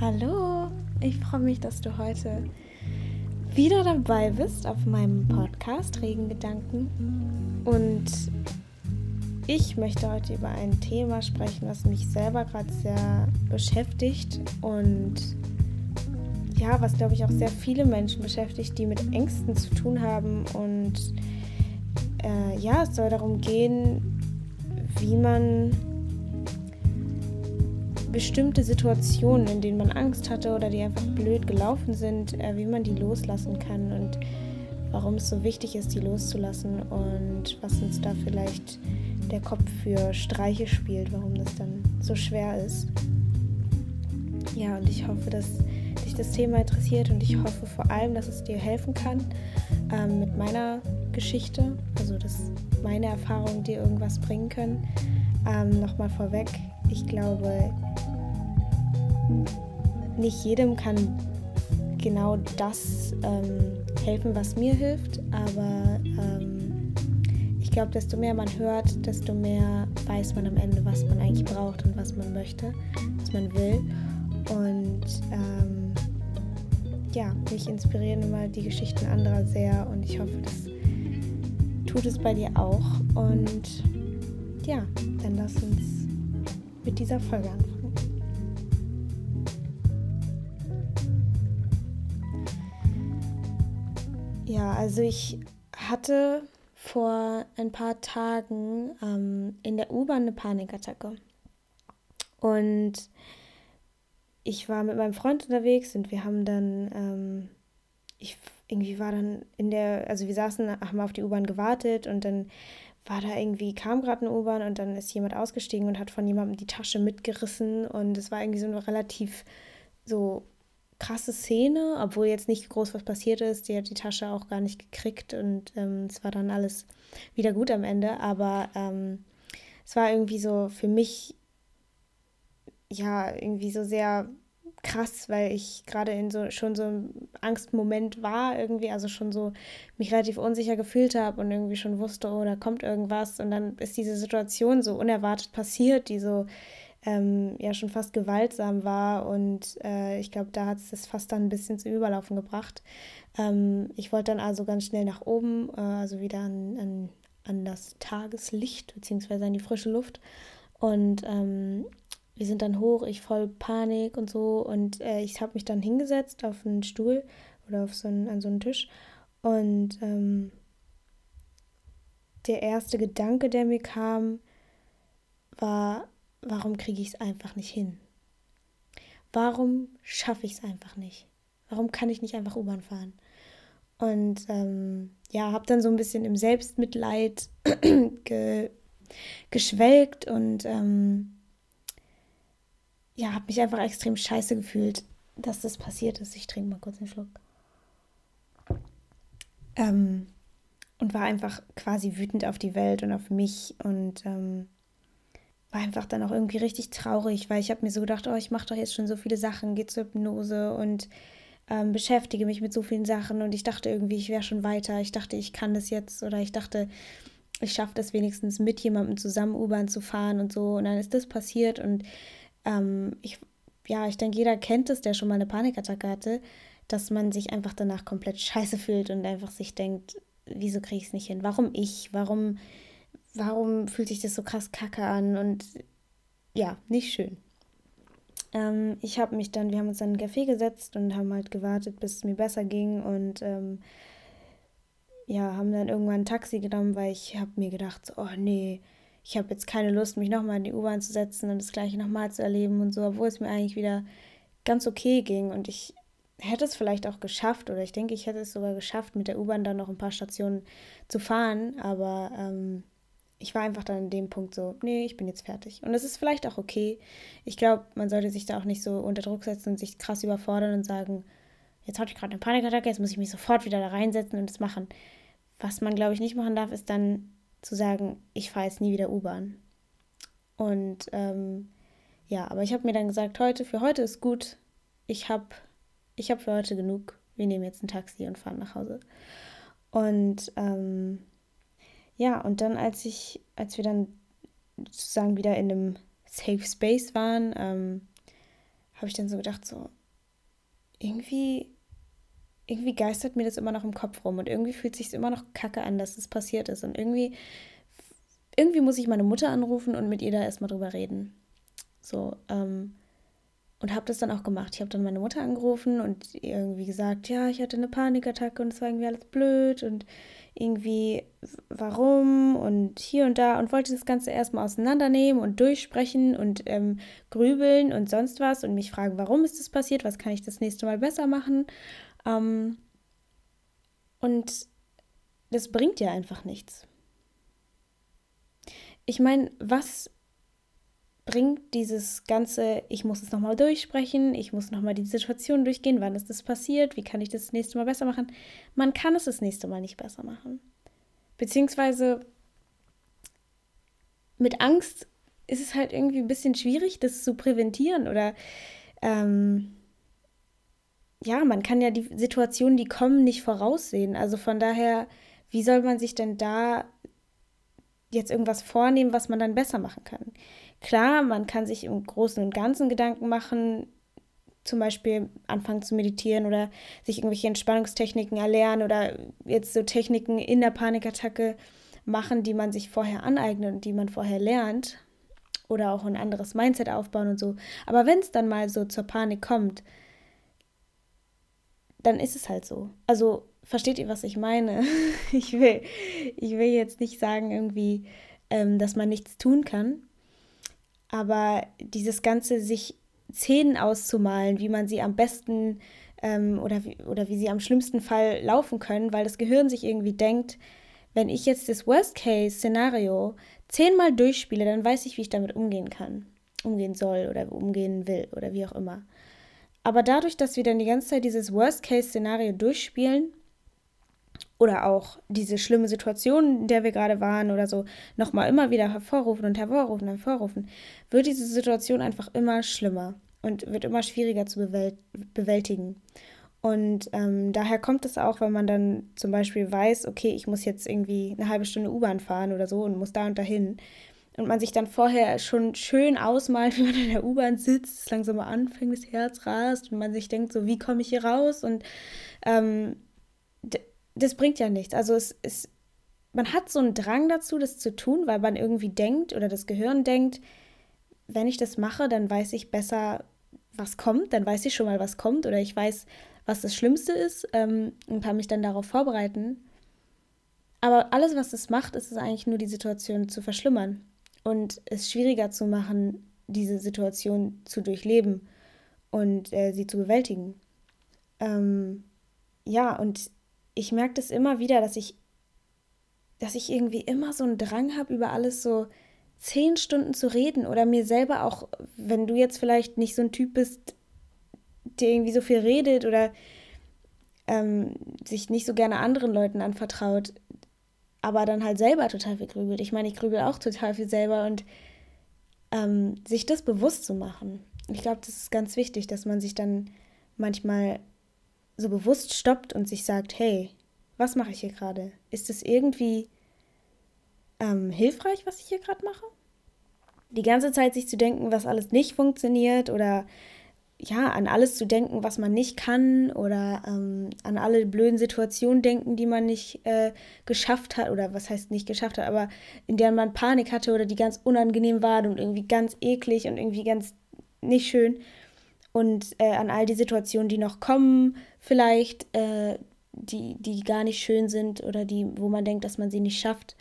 Hallo, ich freue mich, dass du heute wieder dabei bist auf meinem Podcast Regengedanken. Und ich möchte heute über ein Thema sprechen, was mich selber gerade sehr beschäftigt und ja, was glaube ich auch sehr viele Menschen beschäftigt, die mit Ängsten zu tun haben. Und äh, ja, es soll darum gehen, wie man bestimmte Situationen, in denen man Angst hatte oder die einfach blöd gelaufen sind, äh, wie man die loslassen kann und warum es so wichtig ist, die loszulassen und was uns da vielleicht der Kopf für Streiche spielt, warum das dann so schwer ist. Ja, und ich hoffe, dass dich das Thema interessiert und ich hoffe vor allem, dass es dir helfen kann ähm, mit meiner Geschichte, also dass meine Erfahrungen dir irgendwas bringen können. Ähm, Nochmal vorweg, ich glaube, nicht jedem kann genau das ähm, helfen, was mir hilft, aber ähm, ich glaube, desto mehr man hört, desto mehr weiß man am Ende, was man eigentlich braucht und was man möchte, was man will. Und ähm, ja, mich inspirieren immer die Geschichten anderer sehr und ich hoffe, das tut es bei dir auch. Und ja, dann lass uns mit dieser Folge anfangen. Ja, also ich hatte vor ein paar Tagen ähm, in der U-Bahn eine Panikattacke. Und ich war mit meinem Freund unterwegs und wir haben dann, ähm, ich irgendwie war dann in der, also wir saßen, haben auf die U-Bahn gewartet und dann war da irgendwie, kam gerade eine U-Bahn und dann ist jemand ausgestiegen und hat von jemandem die Tasche mitgerissen und es war irgendwie so eine relativ so krasse Szene, obwohl jetzt nicht groß was passiert ist. Die hat die Tasche auch gar nicht gekriegt und ähm, es war dann alles wieder gut am Ende. Aber ähm, es war irgendwie so für mich ja irgendwie so sehr krass, weil ich gerade in so schon so einem Angstmoment war, irgendwie, also schon so mich relativ unsicher gefühlt habe und irgendwie schon wusste, oh, da kommt irgendwas. Und dann ist diese Situation so unerwartet passiert, die so ähm, ja schon fast gewaltsam war. Und äh, ich glaube, da hat es das fast dann ein bisschen zum Überlaufen gebracht. Ähm, ich wollte dann also ganz schnell nach oben, äh, also wieder an, an, an das Tageslicht, beziehungsweise an die frische Luft. Und ähm, wir sind dann hoch, ich voll Panik und so. Und äh, ich habe mich dann hingesetzt auf einen Stuhl oder auf so einen, an so einen Tisch. Und ähm, der erste Gedanke, der mir kam, war, warum kriege ich es einfach nicht hin? Warum schaffe ich es einfach nicht? Warum kann ich nicht einfach U-Bahn fahren? Und ähm, ja, habe dann so ein bisschen im Selbstmitleid ge geschwelgt und ähm, ja, habe mich einfach extrem scheiße gefühlt, dass das passiert ist. Ich trinke mal kurz einen Schluck. Ähm, und war einfach quasi wütend auf die Welt und auf mich und ähm, war einfach dann auch irgendwie richtig traurig, weil ich habe mir so gedacht, oh, ich mache doch jetzt schon so viele Sachen, gehe zur Hypnose und ähm, beschäftige mich mit so vielen Sachen und ich dachte irgendwie, ich wäre schon weiter. Ich dachte, ich kann das jetzt oder ich dachte, ich schaffe das wenigstens mit jemandem zusammen U-Bahn zu fahren und so. Und dann ist das passiert und ähm, ich, ja, ich denke, jeder kennt es, der schon mal eine Panikattacke hatte, dass man sich einfach danach komplett scheiße fühlt und einfach sich denkt, wieso kriege ich es nicht hin? Warum ich? Warum warum fühlt sich das so krass kacke an und ja, nicht schön. Ähm, ich habe mich dann, wir haben uns dann in einen Café gesetzt und haben halt gewartet, bis es mir besser ging und ähm, ja, haben dann irgendwann ein Taxi genommen, weil ich habe mir gedacht, oh nee, ich habe jetzt keine Lust, mich nochmal in die U-Bahn zu setzen und das gleiche nochmal zu erleben und so, obwohl es mir eigentlich wieder ganz okay ging und ich hätte es vielleicht auch geschafft oder ich denke, ich hätte es sogar geschafft, mit der U-Bahn dann noch ein paar Stationen zu fahren, aber ähm, ich war einfach dann in dem Punkt so, nee, ich bin jetzt fertig. Und das ist vielleicht auch okay. Ich glaube, man sollte sich da auch nicht so unter Druck setzen und sich krass überfordern und sagen, jetzt hatte ich gerade eine Panikattacke, jetzt muss ich mich sofort wieder da reinsetzen und das machen. Was man, glaube ich, nicht machen darf, ist dann zu sagen, ich fahre jetzt nie wieder U-Bahn. Und ähm, ja, aber ich habe mir dann gesagt, heute, für heute ist gut. Ich habe ich hab für heute genug. Wir nehmen jetzt ein Taxi und fahren nach Hause. Und ähm, ja, und dann, als ich, als wir dann sozusagen wieder in einem Safe Space waren, ähm, habe ich dann so gedacht, so, irgendwie, irgendwie geistert mir das immer noch im Kopf rum und irgendwie fühlt sich immer noch kacke an, dass das passiert ist. Und irgendwie, irgendwie muss ich meine Mutter anrufen und mit ihr da erstmal drüber reden. So, ähm, und habe das dann auch gemacht. Ich habe dann meine Mutter angerufen und irgendwie gesagt, ja, ich hatte eine Panikattacke und es war irgendwie alles blöd und irgendwie warum und hier und da und wollte das Ganze erstmal auseinandernehmen und durchsprechen und ähm, grübeln und sonst was und mich fragen, warum ist das passiert, was kann ich das nächste Mal besser machen. Ähm, und das bringt ja einfach nichts. Ich meine, was bringt dieses ganze, ich muss es nochmal durchsprechen, ich muss nochmal die Situation durchgehen, wann ist das passiert, wie kann ich das, das nächste Mal besser machen. Man kann es das nächste Mal nicht besser machen. Beziehungsweise mit Angst ist es halt irgendwie ein bisschen schwierig, das zu präventieren oder ähm, ja, man kann ja die Situationen, die kommen, nicht voraussehen. Also von daher, wie soll man sich denn da jetzt irgendwas vornehmen, was man dann besser machen kann? Klar, man kann sich im Großen und Ganzen Gedanken machen, zum Beispiel anfangen zu meditieren oder sich irgendwelche Entspannungstechniken erlernen oder jetzt so Techniken in der Panikattacke machen, die man sich vorher aneignet und die man vorher lernt oder auch ein anderes Mindset aufbauen und so. Aber wenn es dann mal so zur Panik kommt, dann ist es halt so. Also versteht ihr, was ich meine? Ich will, ich will jetzt nicht sagen irgendwie, ähm, dass man nichts tun kann. Aber dieses Ganze, sich Szenen auszumalen, wie man sie am besten ähm, oder, wie, oder wie sie am schlimmsten Fall laufen können, weil das Gehirn sich irgendwie denkt, wenn ich jetzt das Worst-Case-Szenario zehnmal durchspiele, dann weiß ich, wie ich damit umgehen kann, umgehen soll oder umgehen will oder wie auch immer. Aber dadurch, dass wir dann die ganze Zeit dieses Worst-Case-Szenario durchspielen, oder auch diese schlimme Situation, in der wir gerade waren oder so, nochmal immer wieder hervorrufen und hervorrufen und hervorrufen, wird diese Situation einfach immer schlimmer und wird immer schwieriger zu bewältigen. Und ähm, daher kommt es auch, wenn man dann zum Beispiel weiß, okay, ich muss jetzt irgendwie eine halbe Stunde U-Bahn fahren oder so und muss da und dahin. Und man sich dann vorher schon schön ausmalt, wie man in der U-Bahn sitzt, es langsam mal anfängt, das Herz rast und man sich denkt, so, wie komme ich hier raus? Und ähm, das bringt ja nichts. Also es ist, man hat so einen Drang dazu, das zu tun, weil man irgendwie denkt oder das Gehirn denkt, wenn ich das mache, dann weiß ich besser, was kommt, dann weiß ich schon mal, was kommt oder ich weiß, was das Schlimmste ist ähm, und kann mich dann darauf vorbereiten. Aber alles, was es macht, ist es eigentlich nur die Situation zu verschlimmern und es schwieriger zu machen, diese Situation zu durchleben und äh, sie zu bewältigen. Ähm, ja, und ich merke das immer wieder, dass ich, dass ich irgendwie immer so einen Drang habe, über alles so zehn Stunden zu reden oder mir selber auch, wenn du jetzt vielleicht nicht so ein Typ bist, der irgendwie so viel redet oder ähm, sich nicht so gerne anderen Leuten anvertraut, aber dann halt selber total viel grübelt. Ich meine, ich grübel auch total viel selber und ähm, sich das bewusst zu machen. Ich glaube, das ist ganz wichtig, dass man sich dann manchmal so bewusst stoppt und sich sagt, hey, was mache ich hier gerade? Ist es irgendwie ähm, hilfreich, was ich hier gerade mache? Die ganze Zeit sich zu denken, was alles nicht funktioniert oder ja, an alles zu denken, was man nicht kann oder ähm, an alle blöden Situationen denken, die man nicht äh, geschafft hat oder was heißt nicht geschafft hat, aber in der man Panik hatte oder die ganz unangenehm waren und irgendwie ganz eklig und irgendwie ganz nicht schön und äh, an all die Situationen, die noch kommen, vielleicht, äh, die, die gar nicht schön sind oder die, wo man denkt, dass man sie nicht schafft,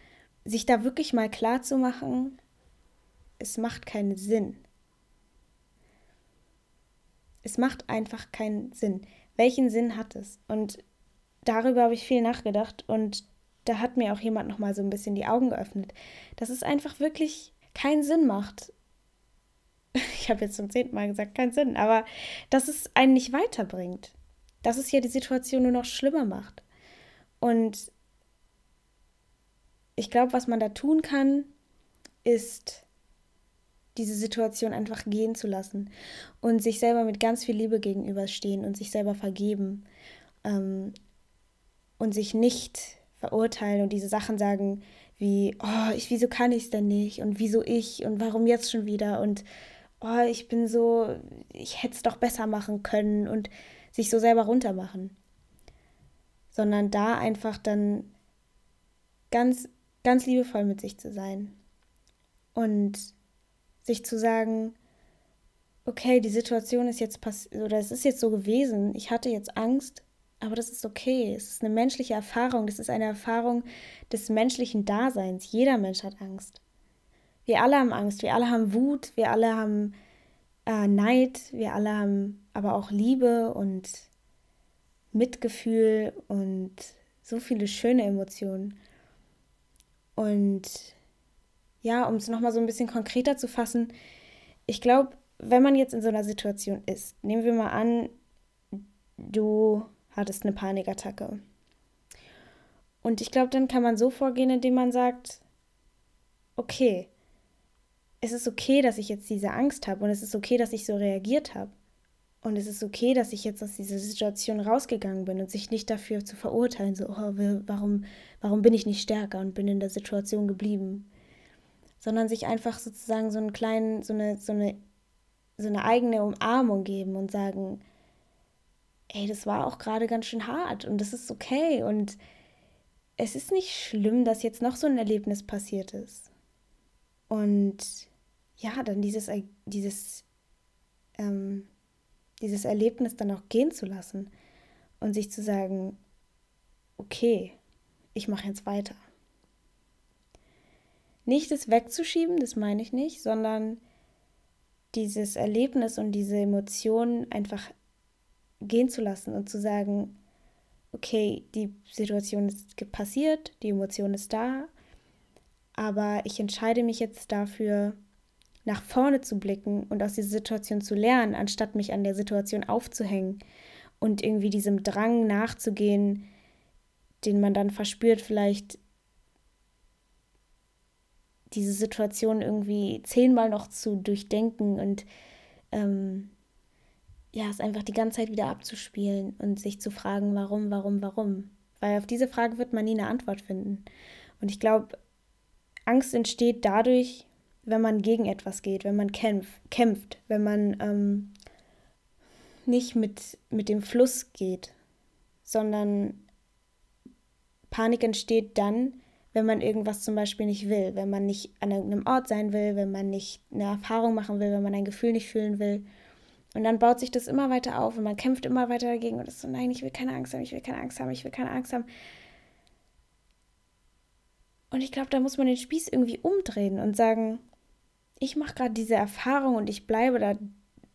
sich da wirklich mal klar zu machen, es macht keinen Sinn. Es macht einfach keinen Sinn. Welchen Sinn hat es? Und darüber habe ich viel nachgedacht und da hat mir auch jemand noch mal so ein bisschen die Augen geöffnet, dass es einfach wirklich keinen Sinn macht, ich habe jetzt zum zehnten Mal gesagt, keinen Sinn, aber dass es einen nicht weiterbringt. Dass es ja die Situation nur noch schlimmer macht. Und ich glaube, was man da tun kann, ist diese Situation einfach gehen zu lassen und sich selber mit ganz viel Liebe gegenüberstehen und sich selber vergeben ähm, und sich nicht verurteilen und diese Sachen sagen wie, oh, ich, wieso kann ich es denn nicht und wieso ich und warum jetzt schon wieder und oh, ich bin so, ich hätte es doch besser machen können und sich so selber runtermachen. Sondern da einfach dann ganz, ganz liebevoll mit sich zu sein. Und sich zu sagen, okay, die Situation ist jetzt passiert, oder es ist jetzt so gewesen, ich hatte jetzt Angst, aber das ist okay. Es ist eine menschliche Erfahrung, das ist eine Erfahrung des menschlichen Daseins. Jeder Mensch hat Angst. Wir alle haben Angst, wir alle haben Wut, wir alle haben äh, Neid, wir alle haben aber auch Liebe und Mitgefühl und so viele schöne Emotionen. Und ja, um es nochmal so ein bisschen konkreter zu fassen, ich glaube, wenn man jetzt in so einer Situation ist, nehmen wir mal an, du hattest eine Panikattacke. Und ich glaube, dann kann man so vorgehen, indem man sagt, okay, es ist okay, dass ich jetzt diese Angst habe und es ist okay, dass ich so reagiert habe. Und es ist okay, dass ich jetzt aus dieser Situation rausgegangen bin und sich nicht dafür zu verurteilen, so, oh, warum, warum bin ich nicht stärker und bin in der Situation geblieben. Sondern sich einfach sozusagen so einen kleinen, so eine, so eine, so eine eigene Umarmung geben und sagen, ey, das war auch gerade ganz schön hart und das ist okay. Und es ist nicht schlimm, dass jetzt noch so ein Erlebnis passiert ist. Und ja, dann dieses, dieses, ähm, dieses Erlebnis dann auch gehen zu lassen und sich zu sagen, okay, ich mache jetzt weiter. Nicht es wegzuschieben, das meine ich nicht, sondern dieses Erlebnis und diese Emotionen einfach gehen zu lassen und zu sagen, okay, die Situation ist passiert, die Emotion ist da, aber ich entscheide mich jetzt dafür, nach vorne zu blicken und aus dieser Situation zu lernen, anstatt mich an der Situation aufzuhängen und irgendwie diesem Drang nachzugehen, den man dann verspürt, vielleicht diese Situation irgendwie zehnmal noch zu durchdenken und ähm, ja, es einfach die ganze Zeit wieder abzuspielen und sich zu fragen, warum, warum, warum. Weil auf diese Frage wird man nie eine Antwort finden. Und ich glaube, Angst entsteht dadurch, wenn man gegen etwas geht, wenn man kämpf, kämpft, wenn man ähm, nicht mit, mit dem Fluss geht, sondern Panik entsteht dann, wenn man irgendwas zum Beispiel nicht will, wenn man nicht an irgendeinem Ort sein will, wenn man nicht eine Erfahrung machen will, wenn man ein Gefühl nicht fühlen will. Und dann baut sich das immer weiter auf und man kämpft immer weiter dagegen und ist so, nein, ich will keine Angst haben, ich will keine Angst haben, ich will keine Angst haben. Und ich glaube, da muss man den Spieß irgendwie umdrehen und sagen, ich mache gerade diese Erfahrung und ich bleibe da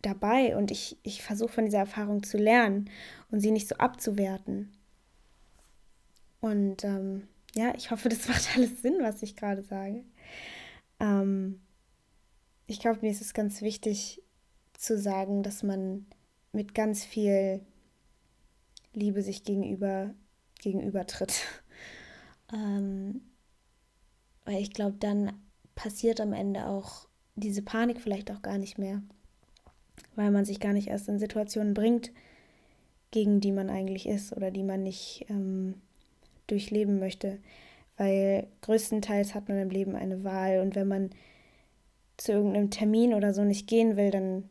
dabei und ich, ich versuche von dieser Erfahrung zu lernen und sie nicht so abzuwerten. Und ähm, ja, ich hoffe, das macht alles Sinn, was ich gerade sage. Ähm, ich glaube, mir ist es ganz wichtig, zu sagen, dass man mit ganz viel Liebe sich gegenüber gegenübertritt. ähm, weil ich glaube, dann passiert am Ende auch diese Panik vielleicht auch gar nicht mehr, weil man sich gar nicht erst in Situationen bringt, gegen die man eigentlich ist oder die man nicht ähm, durchleben möchte. Weil größtenteils hat man im Leben eine Wahl und wenn man zu irgendeinem Termin oder so nicht gehen will, dann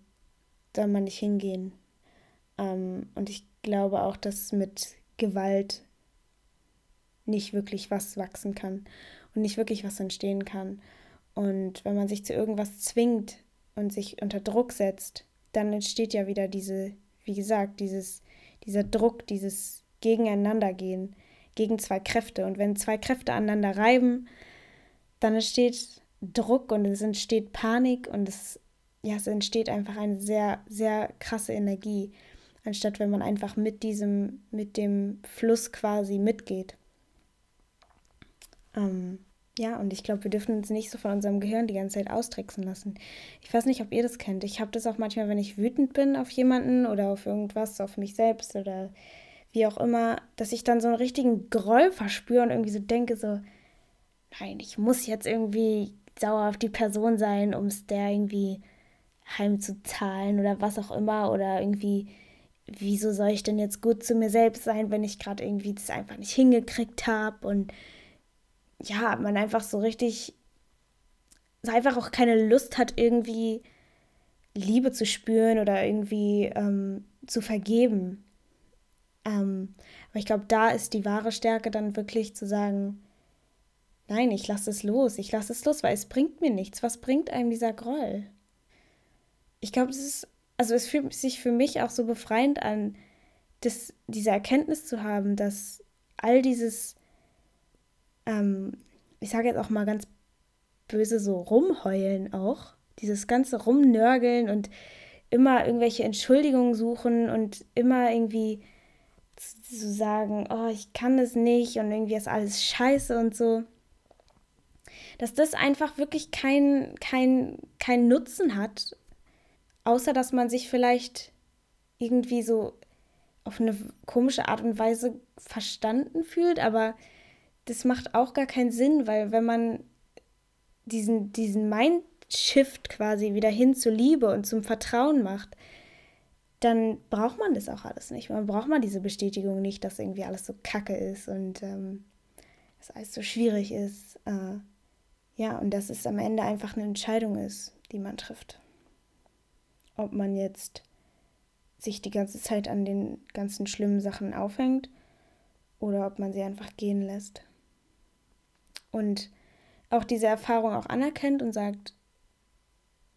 soll man nicht hingehen. Ähm, und ich glaube auch, dass mit Gewalt nicht wirklich was wachsen kann und nicht wirklich was entstehen kann. Und wenn man sich zu irgendwas zwingt und sich unter Druck setzt, dann entsteht ja wieder diese, wie gesagt, dieses, dieser Druck, dieses Gegeneinandergehen, gegen zwei Kräfte. Und wenn zwei Kräfte aneinander reiben, dann entsteht Druck und es entsteht Panik und es ja, es entsteht einfach eine sehr, sehr krasse Energie, anstatt wenn man einfach mit diesem, mit dem Fluss quasi mitgeht. Ähm, ja, und ich glaube, wir dürfen uns nicht so von unserem Gehirn die ganze Zeit austricksen lassen. Ich weiß nicht, ob ihr das kennt. Ich habe das auch manchmal, wenn ich wütend bin auf jemanden oder auf irgendwas, auf mich selbst oder wie auch immer, dass ich dann so einen richtigen Groll verspüre und irgendwie so denke, so, nein, ich muss jetzt irgendwie sauer auf die Person sein, um es der irgendwie heimzuzahlen oder was auch immer oder irgendwie, wieso soll ich denn jetzt gut zu mir selbst sein, wenn ich gerade irgendwie das einfach nicht hingekriegt habe und ja, man einfach so richtig, so einfach auch keine Lust hat, irgendwie Liebe zu spüren oder irgendwie ähm, zu vergeben. Ähm, aber ich glaube, da ist die wahre Stärke dann wirklich zu sagen, nein, ich lasse es los, ich lasse es los, weil es bringt mir nichts. Was bringt einem dieser Groll? Ich glaube, es ist, also es fühlt sich für mich auch so befreiend an, das, diese Erkenntnis zu haben, dass all dieses, ähm, ich sage jetzt auch mal ganz böse so rumheulen auch, dieses ganze Rumnörgeln und immer irgendwelche Entschuldigungen suchen und immer irgendwie zu sagen, oh, ich kann das nicht und irgendwie ist alles scheiße und so. Dass das einfach wirklich keinen kein, kein Nutzen hat, außer dass man sich vielleicht irgendwie so auf eine komische Art und Weise verstanden fühlt, aber das macht auch gar keinen Sinn, weil wenn man diesen, diesen Mindshift quasi wieder hin zur Liebe und zum Vertrauen macht, dann braucht man das auch alles nicht. Man braucht mal diese Bestätigung nicht, dass irgendwie alles so kacke ist und ähm, dass alles so schwierig ist. Äh, ja, und dass es am Ende einfach eine Entscheidung ist, die man trifft. Ob man jetzt sich die ganze Zeit an den ganzen schlimmen Sachen aufhängt oder ob man sie einfach gehen lässt. Und auch diese Erfahrung auch anerkennt und sagt,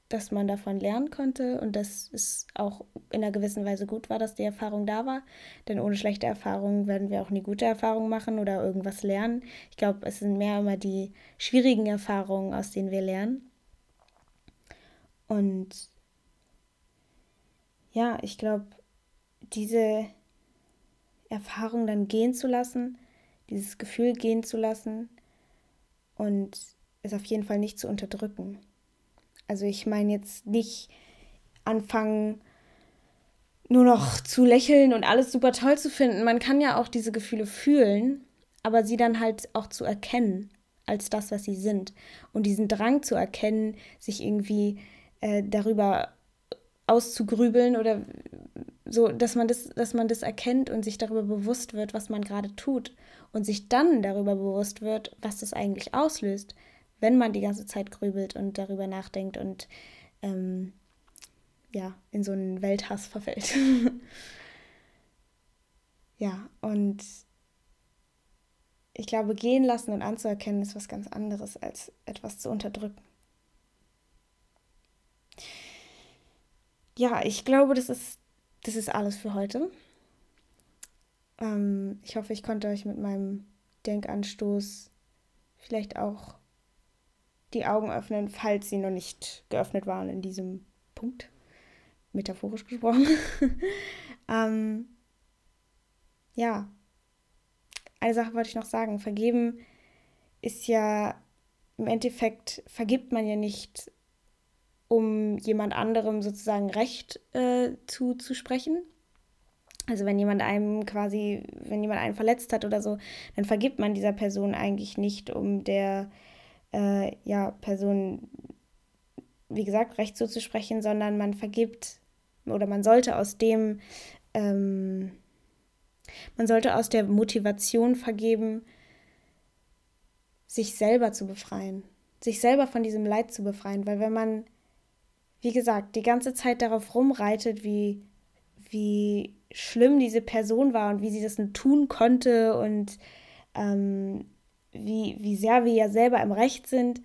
dass man davon lernen konnte und dass es auch in einer gewissen Weise gut war, dass die Erfahrung da war. Denn ohne schlechte Erfahrungen werden wir auch nie gute Erfahrungen machen oder irgendwas lernen. Ich glaube, es sind mehr immer die schwierigen Erfahrungen, aus denen wir lernen. Und ja, ich glaube, diese Erfahrung dann gehen zu lassen, dieses Gefühl gehen zu lassen und es auf jeden Fall nicht zu unterdrücken. Also ich meine jetzt nicht anfangen, nur noch zu lächeln und alles super toll zu finden. Man kann ja auch diese Gefühle fühlen, aber sie dann halt auch zu erkennen als das, was sie sind. Und diesen Drang zu erkennen, sich irgendwie äh, darüber auszugrübeln oder so, dass man das, dass man das erkennt und sich darüber bewusst wird, was man gerade tut und sich dann darüber bewusst wird, was das eigentlich auslöst wenn man die ganze Zeit grübelt und darüber nachdenkt und ähm, ja, in so einen Welthass verfällt. ja, und ich glaube, gehen lassen und anzuerkennen ist was ganz anderes, als etwas zu unterdrücken. Ja, ich glaube, das ist, das ist alles für heute. Ähm, ich hoffe, ich konnte euch mit meinem Denkanstoß vielleicht auch die Augen öffnen, falls sie noch nicht geöffnet waren in diesem Punkt. Metaphorisch gesprochen. ähm, ja, eine Sache wollte ich noch sagen. Vergeben ist ja im Endeffekt, vergibt man ja nicht, um jemand anderem sozusagen Recht äh, zuzusprechen. Also wenn jemand einem quasi, wenn jemand einen verletzt hat oder so, dann vergibt man dieser Person eigentlich nicht, um der äh, ja, Personen, wie gesagt, Recht zuzusprechen, sondern man vergibt oder man sollte aus dem, ähm, man sollte aus der Motivation vergeben, sich selber zu befreien, sich selber von diesem Leid zu befreien, weil wenn man, wie gesagt, die ganze Zeit darauf rumreitet, wie, wie schlimm diese Person war und wie sie das tun konnte und ähm, wie, wie sehr wir ja selber im Recht sind,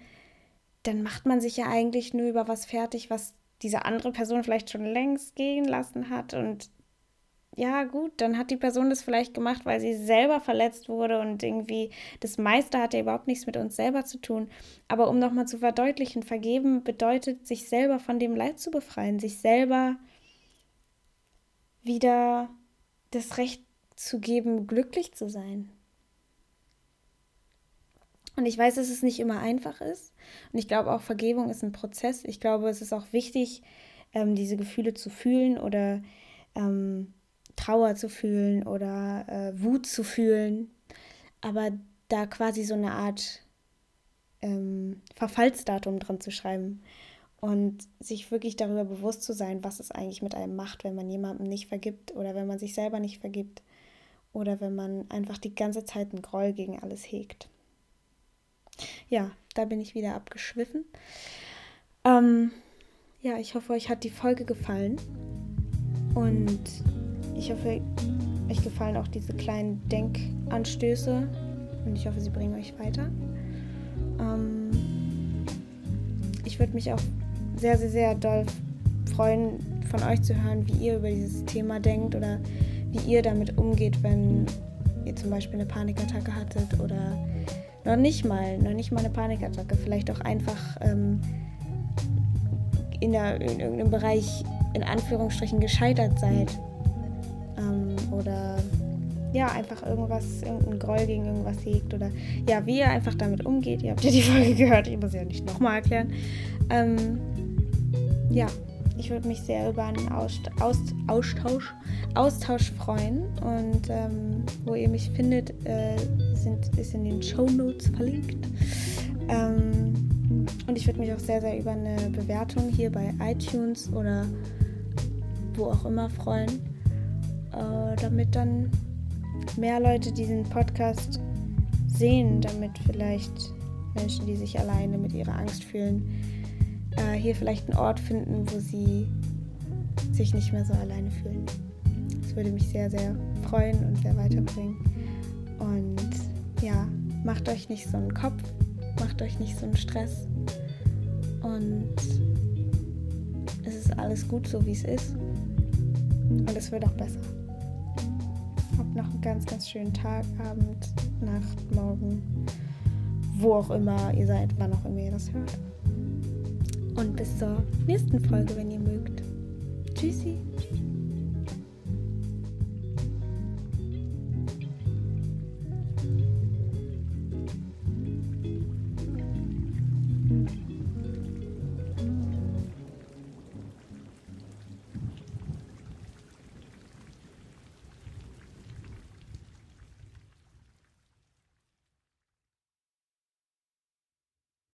dann macht man sich ja eigentlich nur über was fertig, was diese andere Person vielleicht schon längst gehen lassen hat. Und ja, gut, dann hat die Person das vielleicht gemacht, weil sie selber verletzt wurde und irgendwie das meiste hat ja überhaupt nichts mit uns selber zu tun. Aber um nochmal zu verdeutlichen, vergeben bedeutet, sich selber von dem Leid zu befreien, sich selber wieder das Recht zu geben, glücklich zu sein. Und ich weiß, dass es nicht immer einfach ist. Und ich glaube auch, Vergebung ist ein Prozess. Ich glaube, es ist auch wichtig, ähm, diese Gefühle zu fühlen oder ähm, Trauer zu fühlen oder äh, Wut zu fühlen. Aber da quasi so eine Art ähm, Verfallsdatum dran zu schreiben und sich wirklich darüber bewusst zu sein, was es eigentlich mit einem macht, wenn man jemandem nicht vergibt oder wenn man sich selber nicht vergibt oder wenn man einfach die ganze Zeit einen Groll gegen alles hegt. Ja, da bin ich wieder abgeschwiffen. Ähm, ja, ich hoffe, euch hat die Folge gefallen. Und ich hoffe, euch gefallen auch diese kleinen Denkanstöße. Und ich hoffe, sie bringen euch weiter. Ähm, ich würde mich auch sehr, sehr, sehr doll freuen, von euch zu hören, wie ihr über dieses Thema denkt oder wie ihr damit umgeht, wenn ihr zum Beispiel eine Panikattacke hattet oder noch nicht mal, noch nicht mal eine Panikattacke, vielleicht auch einfach ähm, in, der, in irgendeinem Bereich in Anführungsstrichen gescheitert seid ähm, oder ja, einfach irgendwas, irgendein Groll gegen irgendwas hegt oder ja, wie ihr einfach damit umgeht. Ihr habt ja die Folge gehört, ich muss ja nicht nochmal erklären. Ähm, ja, ich würde mich sehr über einen Aust Aust Austausch, Austausch freuen und ähm, wo ihr mich findet, äh, sind, ist in den Show Notes verlinkt. Ähm, und ich würde mich auch sehr, sehr über eine Bewertung hier bei iTunes oder wo auch immer freuen, äh, damit dann mehr Leute diesen Podcast sehen, damit vielleicht Menschen, die sich alleine mit ihrer Angst fühlen, äh, hier vielleicht einen Ort finden, wo sie sich nicht mehr so alleine fühlen. Das würde mich sehr, sehr freuen und sehr weiterbringen. Und ja, macht euch nicht so einen Kopf, macht euch nicht so einen Stress. Und es ist alles gut so, wie es ist. Und es wird auch besser. Habt noch einen ganz, ganz schönen Tag, Abend, Nacht, Morgen, wo auch immer ihr seid, wann auch immer ihr das hört. Und bis zur nächsten Folge, wenn ihr mögt. Tschüssi.